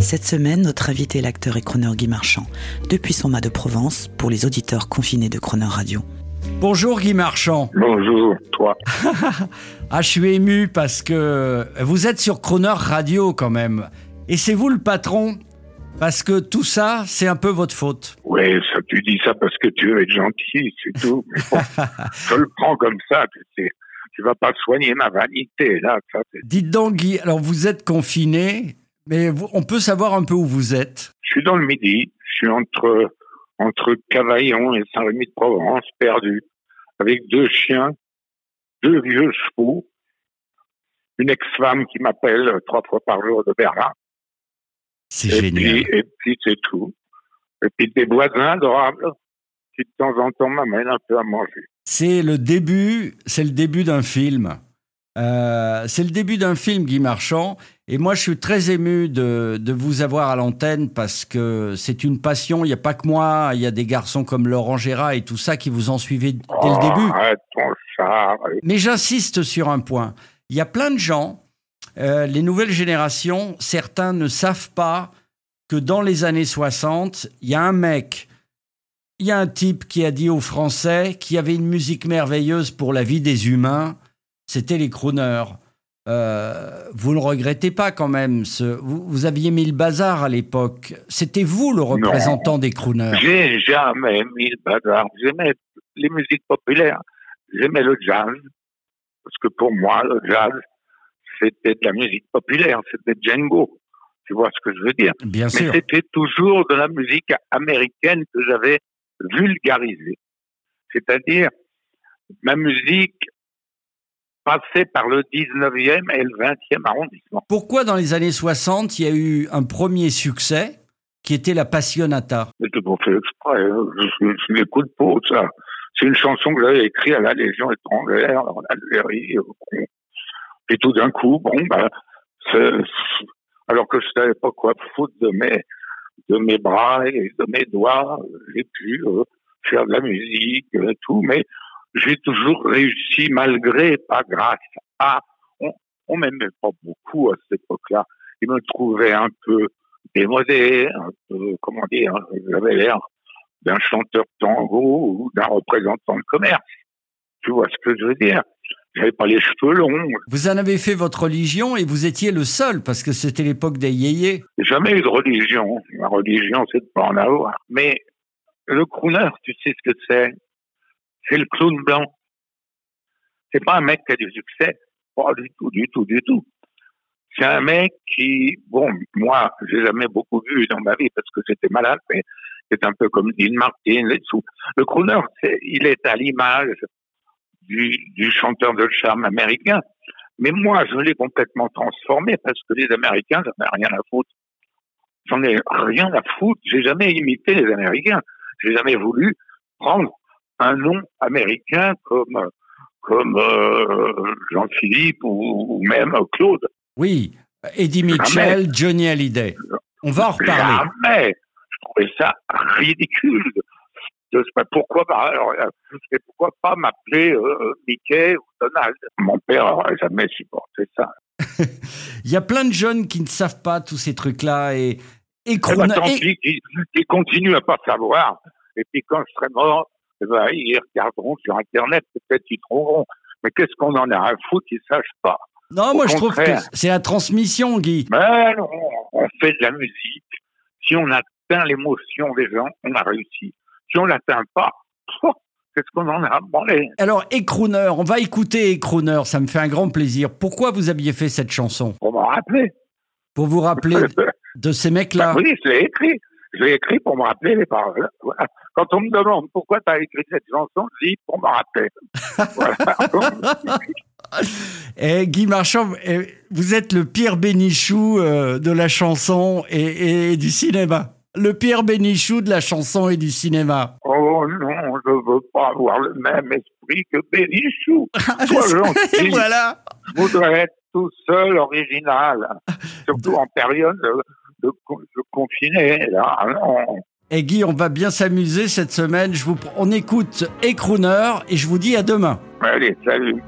Cette semaine, notre invité est l'acteur et chroneur Guy Marchand, depuis son mât de Provence, pour les auditeurs confinés de Croner Radio. Bonjour Guy Marchand. Bonjour, toi. Ah, je suis ému parce que vous êtes sur Croner Radio quand même. Et c'est vous le patron parce que tout ça, c'est un peu votre faute. Oui, ça, tu dis ça parce que tu veux être gentil, c'est tout. Mais bon, je le prends comme ça, tu sais. Tu vas pas soigner ma vanité, là. Ça, Dites donc Guy, alors vous êtes confiné, mais vous- on peut savoir un peu où vous êtes. je suis dans le midi, je suis entre, entre Cavaillon et Saint-Rémy de Provence, perdu, avec deux chiens, deux vieux chevaux, une ex-femme qui m'appelle trois fois par jour de Berlin. C'est génial. puis, et puis c'est tout. Et puis des voisins adorables qui de temps en temps m'amènent un peu à manger. C'est le début, c'est le début d'un film. Euh, c'est le début d'un film, Guy Marchand. Et moi, je suis très ému de, de vous avoir à l'antenne parce que c'est une passion. Il n'y a pas que moi. Il y a des garçons comme Laurent Gérard et tout ça qui vous en suivez dès le Oh, début. Mais j'insiste sur un point. Il y a plein de gens, euh, les nouvelles générations, certains ne savent pas que dans les années 60, il y a un mec, il y a un type qui a dit aux Français qu'il y avait une musique merveilleuse pour la vie des humains, c'était les crooners. Euh, vous ne regrettez pas quand même, ce, vous, vous aviez mis le bazar à l'époque. C'était vous le représentant des crooners. J'ai jamais mis le bazar. J'aimais les musiques populaires. J'aimais le jazz. Parce que pour moi, le jazz, c'était de la musique populaire. C'était Django. Tu vois ce que je veux dire? Bien Mais sûr. c'était toujours de la musique américaine que j'avais vulgarisée. C'est-à-dire, ma musique passait par le 19e et le 20e arrondissement. Pourquoi dans les années 60, il y a eu un premier succès qui était la Passionata? Mais tout pour fait exprès. hein. Je, je, l'écoute pas, ça. C'est une chanson que j'avais écrite à la Légion étrangère, en Algérie. Et tout d'un coup, bon, ben, c'est- alors que je savais pas quoi foutre de mes, de mes bras et de mes doigts, j'ai pu euh, faire de la musique, euh, tout, mais j'ai toujours réussi malgré, pas grâce à. On, on m'aimait pas beaucoup à cette époque-là. Ils me trouvaient un peu démodé, un peu, comment dire, j'avais l'air d'un chanteur tango ou d'un représentant de commerce. Tu vois ce que je veux dire? J'avais pas les cheveux longs, Vous en avez fait votre religion et vous étiez le seul parce que c'était l'époque des yéyés. jamais eu de religion. Ma religion, c'est de pas en avoir. Mais le crooner, tu sais ce que c'est? C'est le clown blanc. C'est pas un mec qui a du succès. Pas du tout, du tout, du tout. C'est un mec qui, bon, moi, j'ai jamais beaucoup vu dans ma vie parce que j'étais malade, mais c'est un peu comme Dean Martin et tout. Le crooner, il est à l'image du, du chanteur de charme américain. Mais moi, je l'ai complètement transformé parce que les Américains, j'en ai rien à foutre. J'en ai rien à foutre. J'ai jamais imité les Américains. J'ai jamais voulu prendre un nom américain comme comme euh, Jean-Philippe ou, ou même Claude. Oui, Eddie Mitchell, Johnny Hallyday. On va en reparler. Jamais. Je trouvais ça ridicule. Pas pourquoi, pas- alors, euh, et pourquoi pas m'appeler euh, Mickey ou Donald. Mon père n'aurait jamais supporté ça. Il y a plein de jeunes qui ne savent pas tous ces trucs-là et, et Eh ben, et- qu'ils qu'ils continuent à pas savoir. Et puis quand je serai mort, eh ben, ils regarderont sur Internet, peut-être ils trouveront. Mais qu'est-ce qu'on en a à foutre qu'ils sachent pas? Non, au moi je trouve que c'est la transmission, Guy. Mais non, on fait de la musique. Si on atteint l'émotion des gens, on a réussi. Si on l'atteint pas, oh, qu'est-ce qu'on en a Alors, et crooner, on va écouter et crooner, ça me fait un grand plaisir. Pourquoi vous aviez fait cette chanson? Pour m'en rappeler. Pour vous rappeler de ces mecs-là oui, je l'ai écrit. Je l'ai écrit pour me rappeler les paroles. Voilà. Quand on me demande pourquoi tu as écrit cette chanson, je dis pour me rappeler. voilà. Et Guy Marchand, eh, vous êtes le Pierre Bénichou euh, de la chanson et, et du cinéma. le Pierre Bénichou de la chanson et du cinéma. Oh non, je veux pas avoir le même esprit que Bénichou. Ah, voilà. Je voudrais être tout seul, original. Surtout en période de, de, con- de confiné. Là, non. Et Guy, on va bien s'amuser cette semaine. Je vous, on écoute et Crooner et je vous dis à demain. Allez, salut.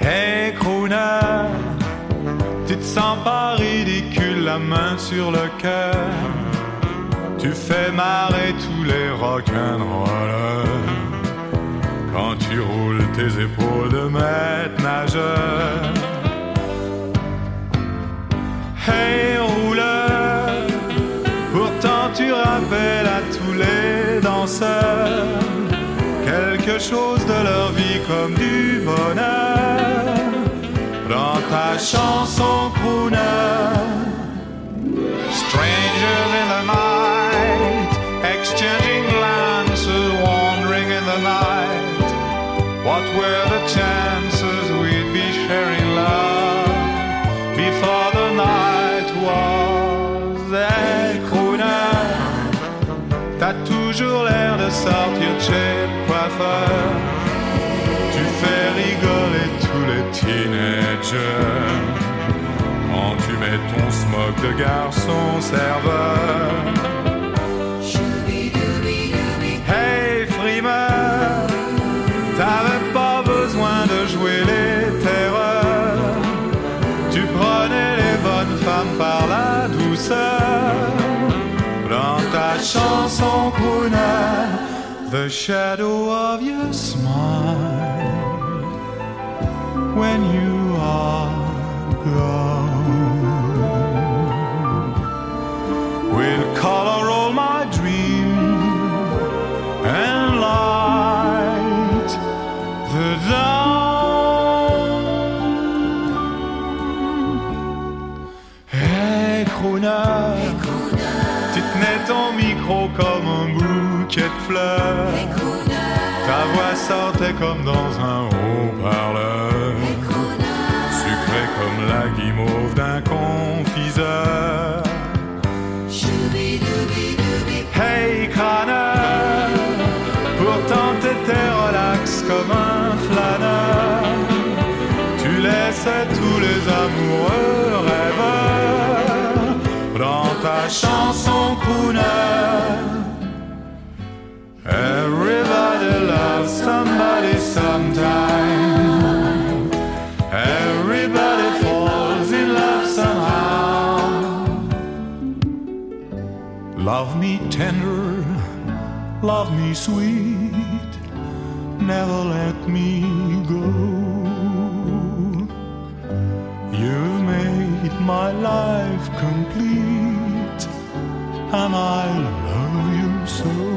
Hey crooner, tu te sens pas ridicule, la main sur le cœur. Tu fais marrer tous les rock'n'rollers quand tu roules tes épaules de maître nageur. Hey à tous les danseurs quelque chose de leur vie comme du bonheur dans ta chanson crooner. Strangers in the night, exchanging glances, wandering in the night. What were the chances we'd be sharing love before toujours l'air de sortir de chez le coiffeur. Tu fais rigoler tous les teenagers. Quand tu mets ton smoke de garçon serveur. Hey frimeur, t'avais pas besoin de jouer les terreurs. Tu prenais les bonnes femmes par la chanson the shadow of your smile when you are gone will color all my dreams and light the dawn. Hey crooner. Tenais ton micro comme un bouquet de fleurs. Ta voix sortait comme dans un haut-parleur. Sucré comme la guimauve d'un confiseur. Loves somebody sometime. Everybody falls in love somehow. Love me tender, love me sweet, never let me go. You've made my life complete, and I love you so.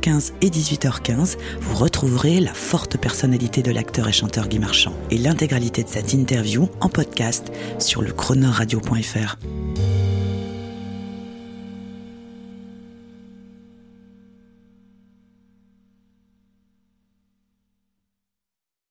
15 et 18h15, vous retrouverez la forte personnalité de l'acteur et chanteur Guy Marchand et l'intégralité de cette interview en podcast sur le chronoradio.fr.